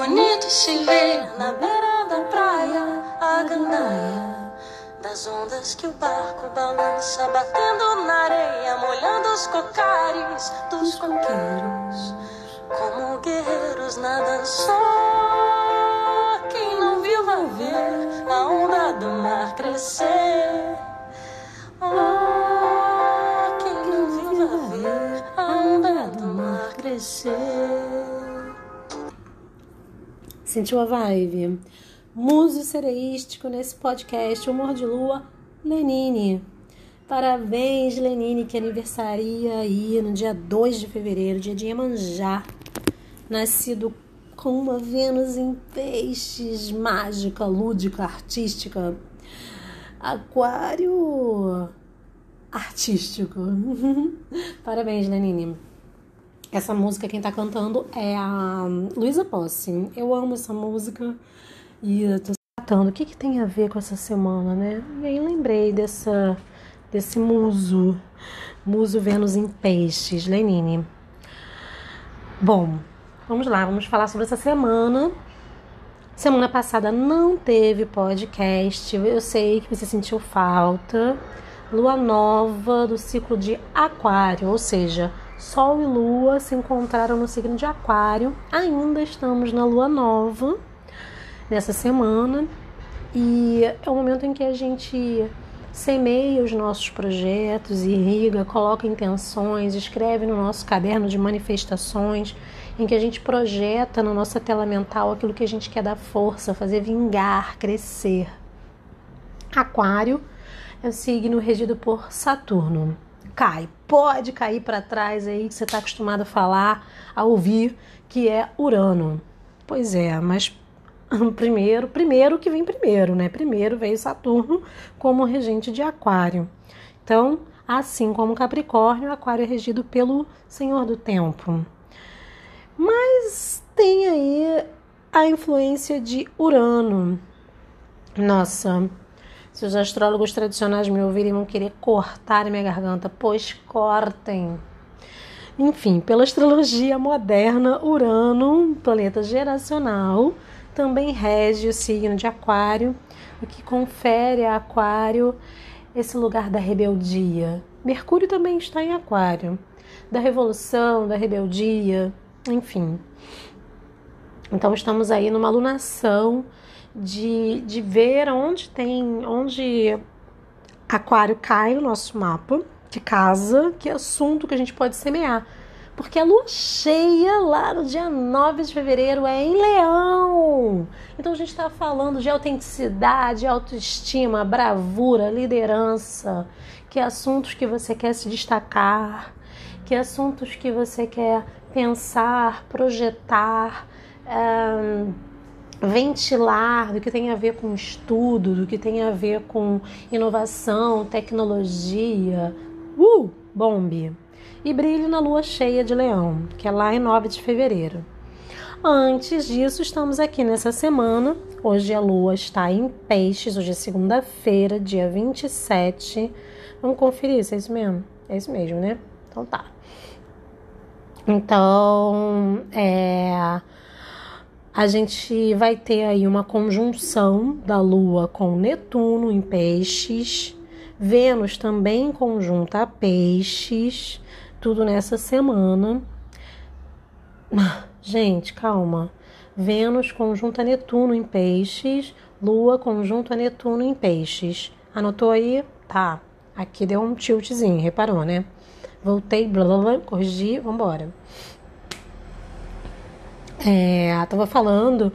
Bonito se ver na beira da praia a gandaia das ondas que o barco balança, batendo na areia, molhando os cocares dos coqueiros, como guerreiros nadam só. Quem não viu vai ver a onda do mar crescer. Oh, quem não viu vai ver a onda do mar crescer. Sentiu a vibe? Muso sereístico nesse podcast Humor de Lua, Lenine. Parabéns, Lenine, que aniversaria aí no dia 2 de fevereiro, dia de Iemanjá. Nascido com uma Vênus em peixes, mágica, lúdica, artística. Aquário artístico. Parabéns, Lenine. Essa música quem tá cantando é a Luísa Posse. Eu amo essa música e eu tô tratando o que, que tem a ver com essa semana, né? E aí lembrei dessa desse muso, muso Vênus em peixes, Lenine. Bom, vamos lá, vamos falar sobre essa semana. Semana passada não teve podcast, eu sei que você sentiu falta. Lua nova do ciclo de Aquário, ou seja, Sol e Lua se encontraram no signo de Aquário. Ainda estamos na Lua nova nessa semana e é o momento em que a gente semeia os nossos projetos, irriga, coloca intenções, escreve no nosso caderno de manifestações, em que a gente projeta na nossa tela mental aquilo que a gente quer dar força, fazer vingar, crescer. Aquário é o signo regido por Saturno cai, pode cair para trás aí que você está acostumado a falar, a ouvir, que é Urano. Pois é, mas primeiro, primeiro que vem primeiro, né? Primeiro veio Saturno como regente de Aquário. Então, assim como Capricórnio, Aquário é regido pelo Senhor do Tempo. Mas tem aí a influência de Urano. Nossa, se os astrólogos tradicionais me ouvirem, vão querer cortar minha garganta, pois cortem. Enfim, pela astrologia moderna, Urano, planeta geracional, também rege o signo de Aquário, o que confere a Aquário esse lugar da rebeldia. Mercúrio também está em Aquário, da revolução, da rebeldia, enfim. Então estamos aí numa alunação de, de ver onde tem, onde aquário cai no nosso mapa de casa, que assunto que a gente pode semear. Porque a lua cheia lá no dia 9 de fevereiro é em leão. Então a gente está falando de autenticidade, autoestima, bravura, liderança, que assuntos que você quer se destacar, que assuntos que você quer pensar, projetar. Um, ventilar do que tem a ver com estudo, do que tem a ver com inovação, tecnologia. Uh, bombe! E brilho na lua cheia de Leão, que é lá em 9 de fevereiro. Antes disso, estamos aqui nessa semana. Hoje a lua está em Peixes, hoje é segunda-feira, dia 27. Vamos conferir se é isso mesmo? É isso mesmo, né? Então tá. Então, é a gente vai ter aí uma conjunção da Lua com Netuno em Peixes, Vênus também conjunta a Peixes, tudo nessa semana. Gente, calma. Vênus conjunta Netuno em Peixes, Lua conjunta Netuno em Peixes. Anotou aí? Tá. Aqui deu um tiltzinho, reparou, né? Voltei, blá blá blá, corrigi, vambora estava é, falando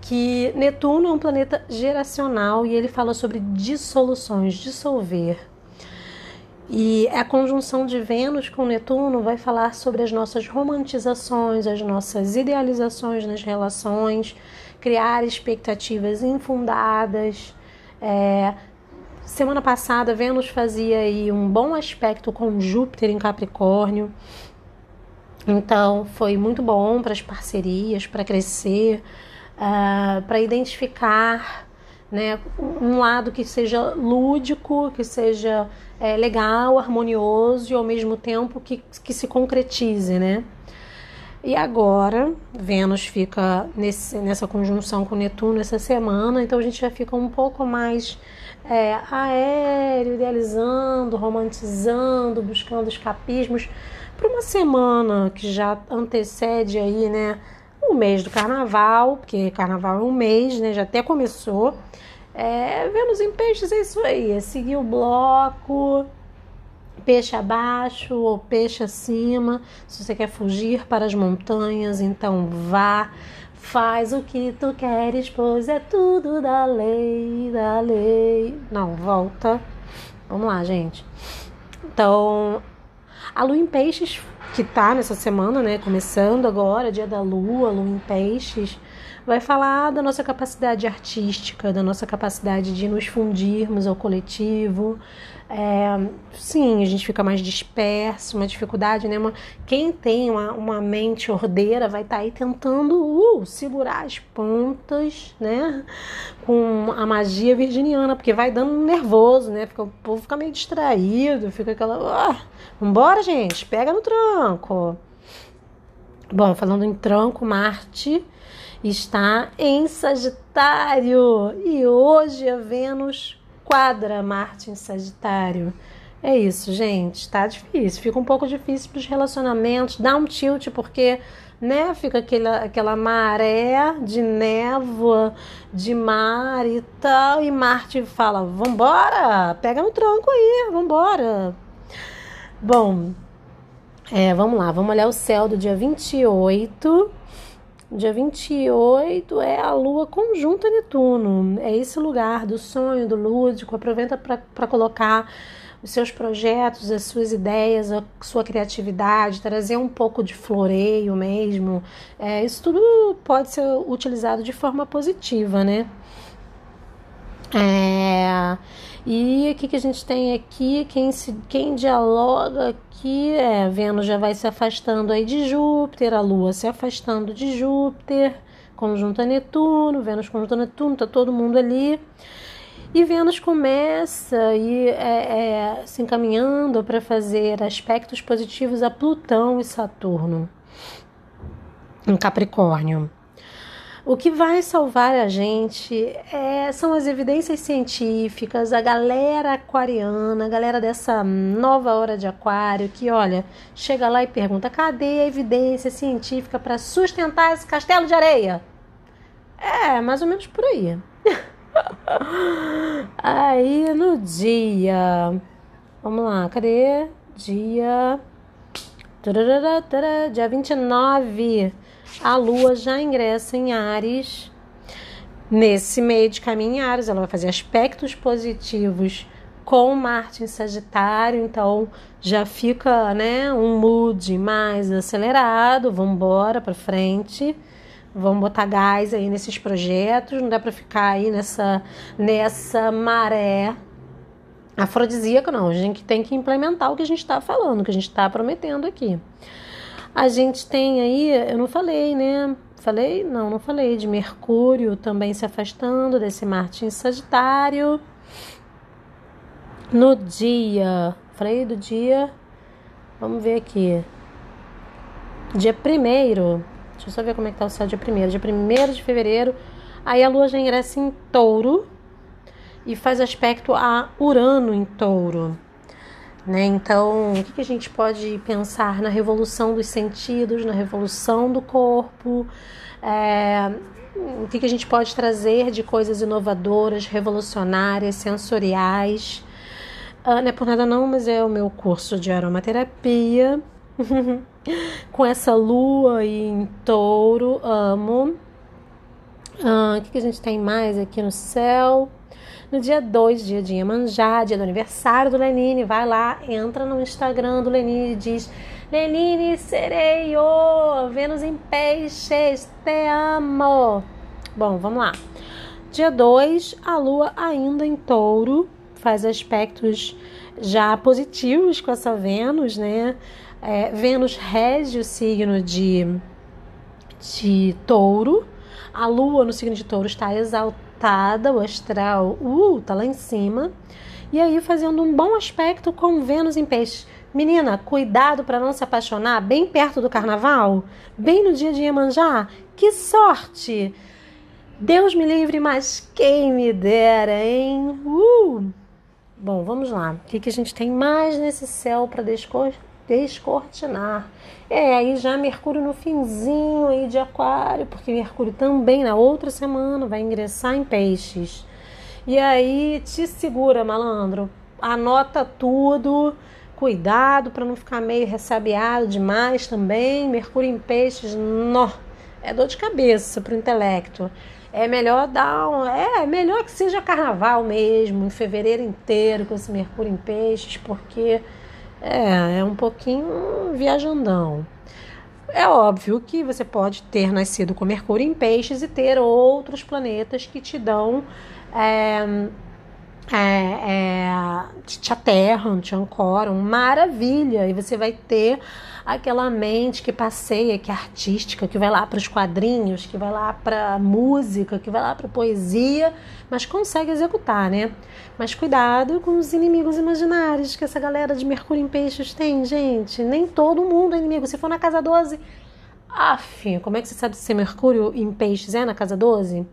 que Netuno é um planeta geracional e ele fala sobre dissoluções, dissolver. E a conjunção de Vênus com Netuno vai falar sobre as nossas romantizações, as nossas idealizações nas relações, criar expectativas infundadas. É, semana passada, Vênus fazia aí um bom aspecto com Júpiter em Capricórnio. Então, foi muito bom para as parcerias, para crescer, uh, para identificar né, um lado que seja lúdico, que seja é, legal, harmonioso e ao mesmo tempo que, que se concretize, né? E agora, Vênus fica nesse, nessa conjunção com Netuno essa semana, então a gente já fica um pouco mais é, aéreo, idealizando, romantizando, buscando escapismos para uma semana que já antecede aí, né, o mês do carnaval, porque carnaval é um mês, né, já até começou. É, Vênus em peixes é isso aí, é seguir o bloco, peixe abaixo ou peixe acima. Se você quer fugir para as montanhas, então vá, faz o que tu queres, pois é tudo da lei, da lei. Não, volta. Vamos lá, gente. Então, a lua em peixes, que tá nessa semana, né, começando agora, dia da lua, lua em peixes, vai falar da nossa capacidade artística, da nossa capacidade de nos fundirmos ao coletivo, é, sim, a gente fica mais disperso, uma dificuldade, né? Uma, quem tem uma, uma mente ordeira vai estar tá aí tentando uh, segurar as pontas, né? Com a magia virginiana, porque vai dando nervoso, né? Fica, o povo fica meio distraído, fica aquela. Uh, vambora, gente, pega no tranco. Bom, falando em tranco, Marte está em Sagitário e hoje a Vênus quadra Marte em Sagitário. É isso, gente. Tá difícil. Fica um pouco difícil para os relacionamentos. Dá um tilt, porque né, fica aquela, aquela maré de névoa, de mar e tal. E Marte fala: vambora, pega no tronco aí, vambora. Bom, é, vamos lá, vamos olhar o céu do dia 28 Dia 28 é a lua conjunta Netuno. É esse lugar do sonho, do lúdico. Aproveita para colocar os seus projetos, as suas ideias, a sua criatividade, trazer um pouco de floreio mesmo. É, isso tudo pode ser utilizado de forma positiva, né? É, e o que, que a gente tem aqui? Quem, se, quem dialoga aqui é Vênus já vai se afastando aí de Júpiter, a Lua se afastando de Júpiter, conjunto a Netuno, Vênus conjunto a Netuno, tá todo mundo ali. E Vênus começa e é, é, se encaminhando para fazer aspectos positivos a Plutão e Saturno em Capricórnio. O que vai salvar a gente é, são as evidências científicas, a galera aquariana, a galera dessa nova hora de aquário que, olha, chega lá e pergunta: cadê a evidência científica para sustentar esse castelo de areia? É, mais ou menos por aí. aí no dia. Vamos lá, cadê? Dia. Dia 29 a Lua já ingressa em Ares. Nesse meio de caminho em Ares, ela vai fazer aspectos positivos com Marte em Sagitário, então já fica, né, um mood mais acelerado, vamos embora para frente. Vamos botar gás aí nesses projetos, não dá para ficar aí nessa nessa maré afrodisíaca não. A gente tem que implementar o que a gente está falando, o que a gente está prometendo aqui. A gente tem aí, eu não falei, né? Falei? Não, não falei de Mercúrio também se afastando desse Marte em Sagitário. No dia, falei do dia, vamos ver aqui. Dia primeiro, deixa eu só ver como é que tá o céu dia primeiro. Dia primeiro de fevereiro, aí a lua já ingressa em touro e faz aspecto a Urano em touro. Né? Então, o que a gente pode pensar na revolução dos sentidos, na revolução do corpo? É, o que a gente pode trazer de coisas inovadoras, revolucionárias, sensoriais? Ah, não é por nada não, mas é o meu curso de aromaterapia. Com essa lua em touro, amo. Ah, o que a gente tem mais aqui no céu? No dia 2, dia de Iemanjá, dia do aniversário do Lenine, vai lá, entra no Instagram do Lenine e diz: Lenine Sereio, Vênus em Peixes, te amo. Bom, vamos lá. Dia 2, a lua ainda em touro, faz aspectos já positivos com essa Vênus, né? É, Vênus rege o signo de, de touro. A lua no signo de touro está exaltada o astral uh, tá lá em cima. E aí fazendo um bom aspecto com Vênus em peixe. Menina, cuidado para não se apaixonar bem perto do carnaval, bem no dia de Iemanjá. Que sorte! Deus me livre, mas quem me dera, hein? Uh! Bom, vamos lá. O que, que a gente tem mais nesse céu para descortinar? É, aí já Mercúrio no finzinho aí de Aquário, porque Mercúrio também na outra semana vai ingressar em Peixes. E aí te segura, malandro. Anota tudo Cuidado para não ficar meio ressabiado demais também. Mercúrio em peixes, nó, é dor de cabeça para o intelecto. É melhor dar um, é melhor que seja carnaval mesmo, em fevereiro inteiro com esse Mercúrio em peixes, porque é, é um pouquinho viajandão. É óbvio que você pode ter nascido com Mercúrio em peixes e ter outros planetas que te dão é, é, é, te aterram, te ancoram, maravilha! E você vai ter aquela mente que passeia, que é artística, que vai lá para os quadrinhos, que vai lá para música, que vai lá para poesia, mas consegue executar, né? Mas cuidado com os inimigos imaginários que essa galera de Mercúrio em Peixes tem, gente. Nem todo mundo é inimigo. Se for na casa 12, af, como é que você sabe se Mercúrio em Peixes é na casa 12?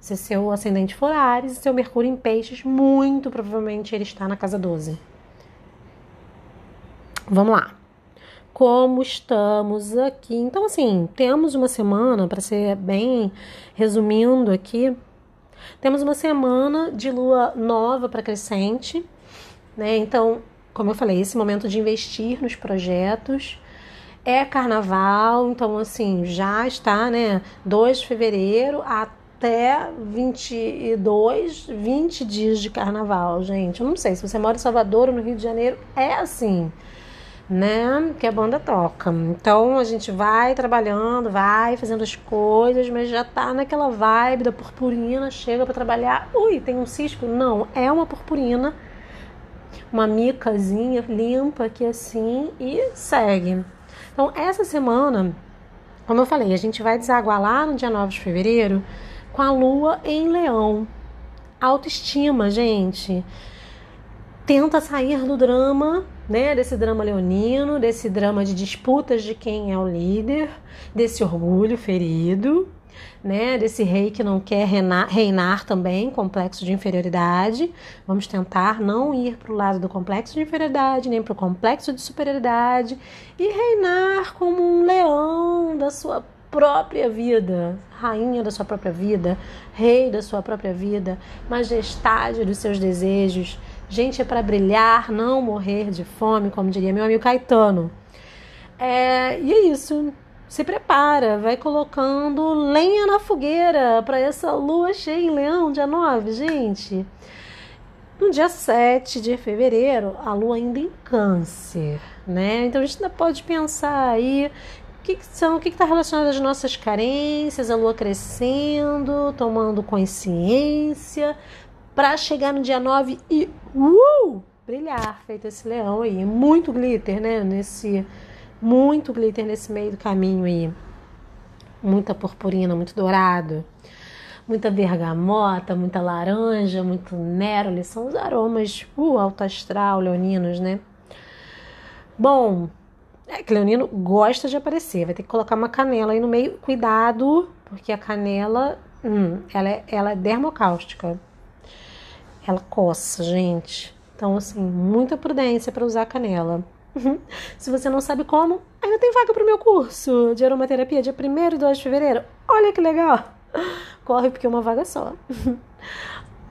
Se seu ascendente for Ares e seu Mercúrio em Peixes, muito provavelmente ele está na casa 12. Vamos lá. Como estamos aqui? Então, assim, temos uma semana, para ser bem resumindo aqui, temos uma semana de lua nova para crescente, né? Então, como eu falei, esse momento de investir nos projetos. É carnaval, então assim, já está, né? 2 de fevereiro, até 22, 20 dias de carnaval, gente. Eu não sei se você mora em Salvador ou no Rio de Janeiro, é assim, né? Que a banda toca. Então a gente vai trabalhando, vai fazendo as coisas, mas já tá naquela vibe da purpurina, chega para trabalhar. Ui, tem um cisco? Não, é uma purpurina, uma micazinha limpa aqui assim e segue. Então essa semana, como eu falei, a gente vai desaguar lá no dia 9 de fevereiro com a lua em leão. Autoestima, gente. Tenta sair do drama, né? Desse drama leonino, desse drama de disputas de quem é o líder, desse orgulho ferido, né? Desse rei que não quer reinar, reinar também, complexo de inferioridade. Vamos tentar não ir para o lado do complexo de inferioridade, nem para o complexo de superioridade e reinar como um leão da sua própria vida, rainha da sua própria vida, rei da sua própria vida, majestade dos seus desejos. Gente, é para brilhar, não morrer de fome, como diria meu amigo Caetano. É, e é isso. Se prepara, vai colocando lenha na fogueira para essa lua cheia em Leão, dia 9, gente. No dia 7 de fevereiro, a lua ainda em Câncer, né? Então a gente ainda pode pensar aí que, que são, o que está relacionado às nossas carências, a lua crescendo, tomando consciência, para chegar no dia 9 e uh, brilhar, feito esse leão aí. Muito glitter, né? Nesse, muito glitter nesse meio do caminho aí. Muita purpurina, muito dourado. Muita bergamota, muita laranja, muito néroli. São os aromas uh, alto astral, leoninos, né? Bom, é, que Leonino gosta de aparecer. Vai ter que colocar uma canela aí no meio. Cuidado, porque a canela, hum, ela, é, ela é dermocáustica. Ela coça, gente. Então, assim, muita prudência para usar canela. Uhum. Se você não sabe como, ainda tem vaga para o meu curso de aromaterapia dia 1 e 2 de fevereiro. Olha que legal! Corre porque é uma vaga só.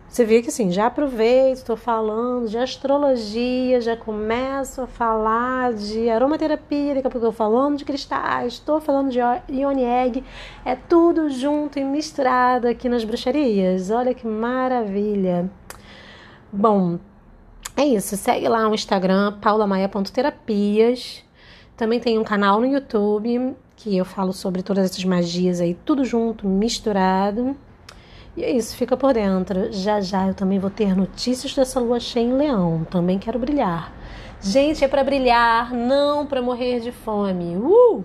Você vê que assim, já aproveito, estou falando de astrologia, já começo a falar de aromaterapia, daqui a pouco eu falando de cristais, estou falando de Ione Egg, é tudo junto e misturado aqui nas bruxarias. Olha que maravilha! Bom, é isso. Segue lá o Instagram, paulamaia.terapias. Também tem um canal no YouTube que eu falo sobre todas essas magias aí, tudo junto, misturado. E é isso, fica por dentro. Já já eu também vou ter notícias dessa lua cheia em Leão. Também quero brilhar. Gente, é para brilhar, não para morrer de fome. Uh!